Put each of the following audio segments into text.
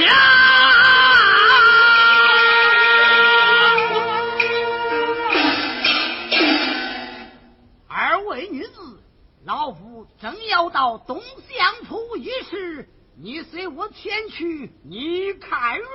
呀，二位女子，老夫正要到东乡府一事，你随我前去，你看如何？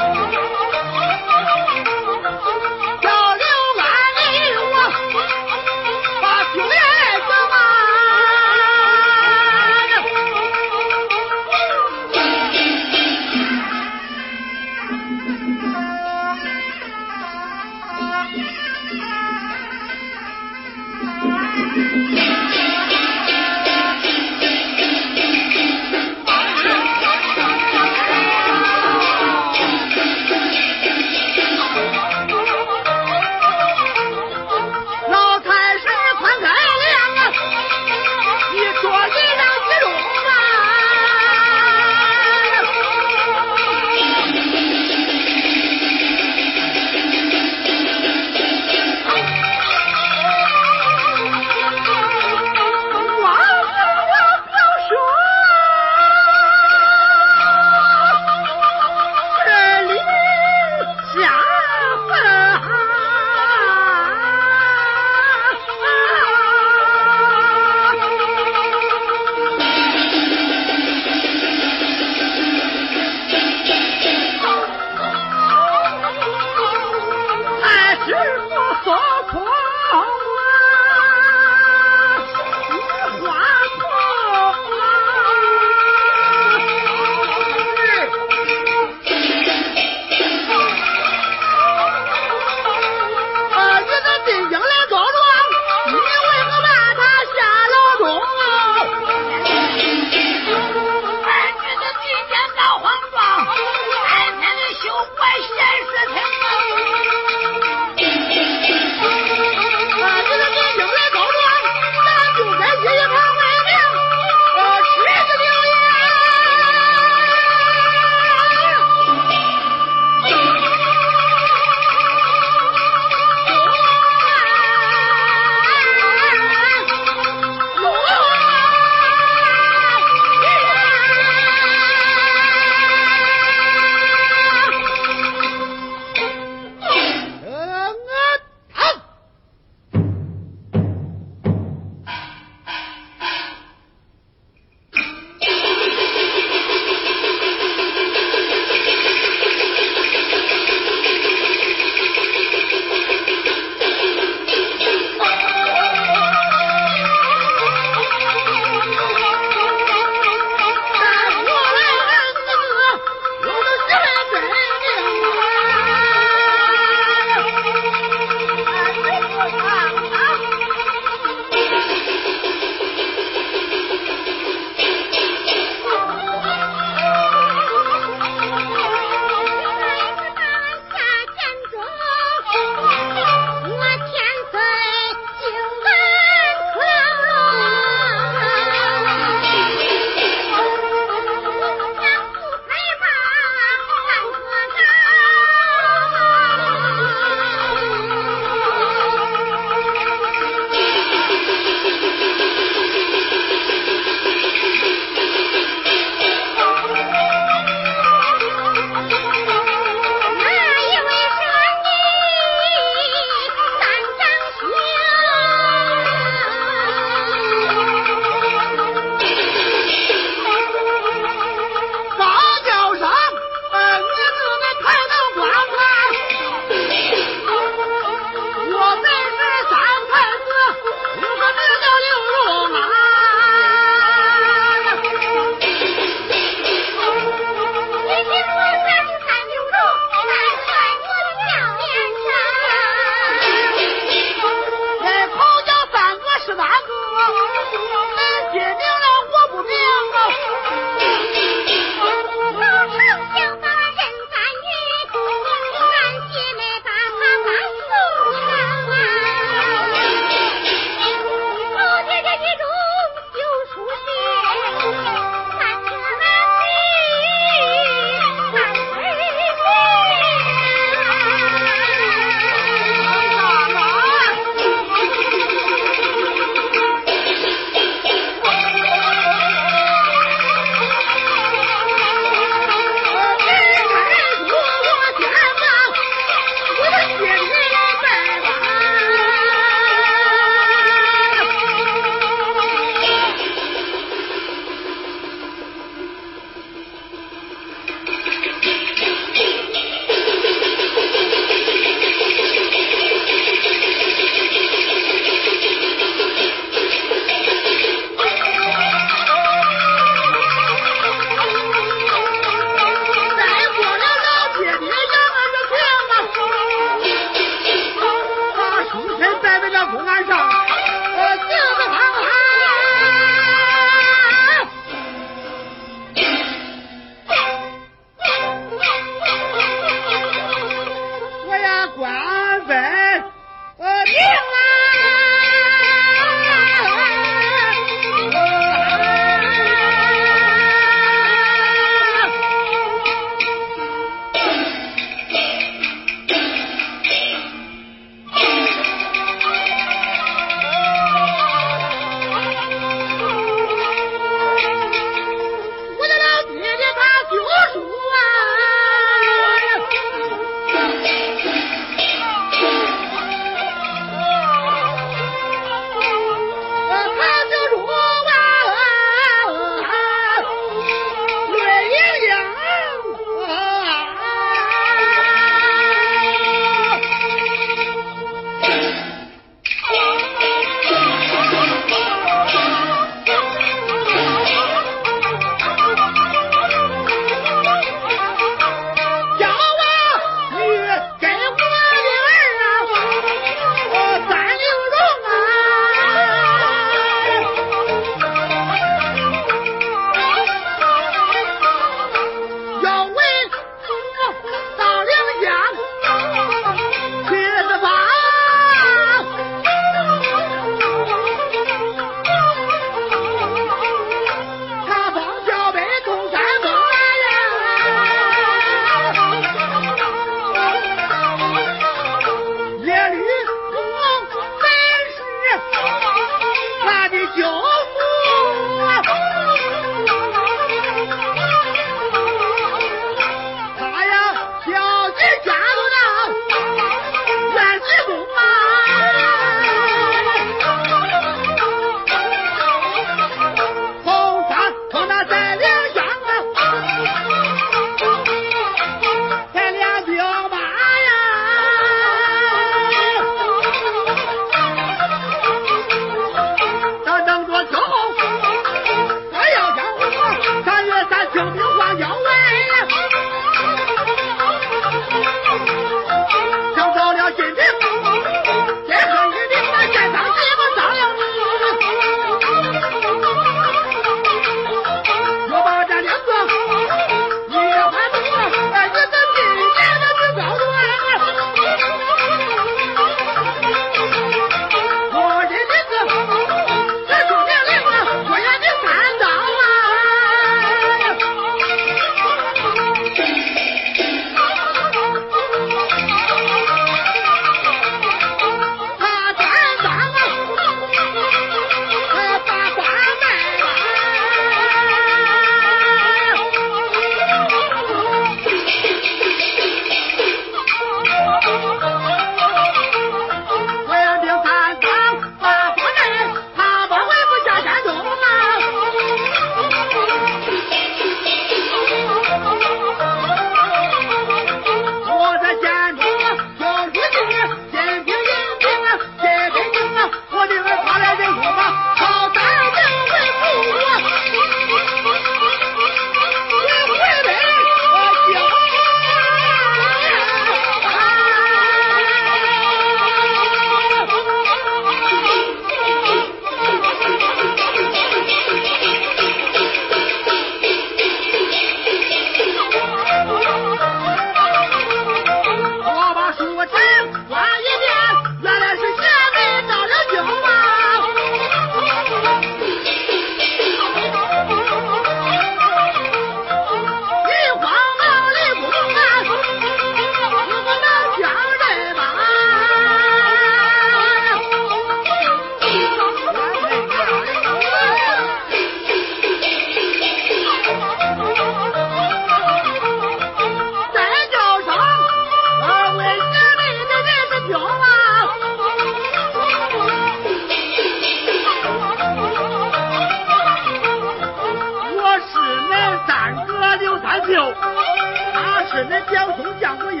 他是那江东江湖英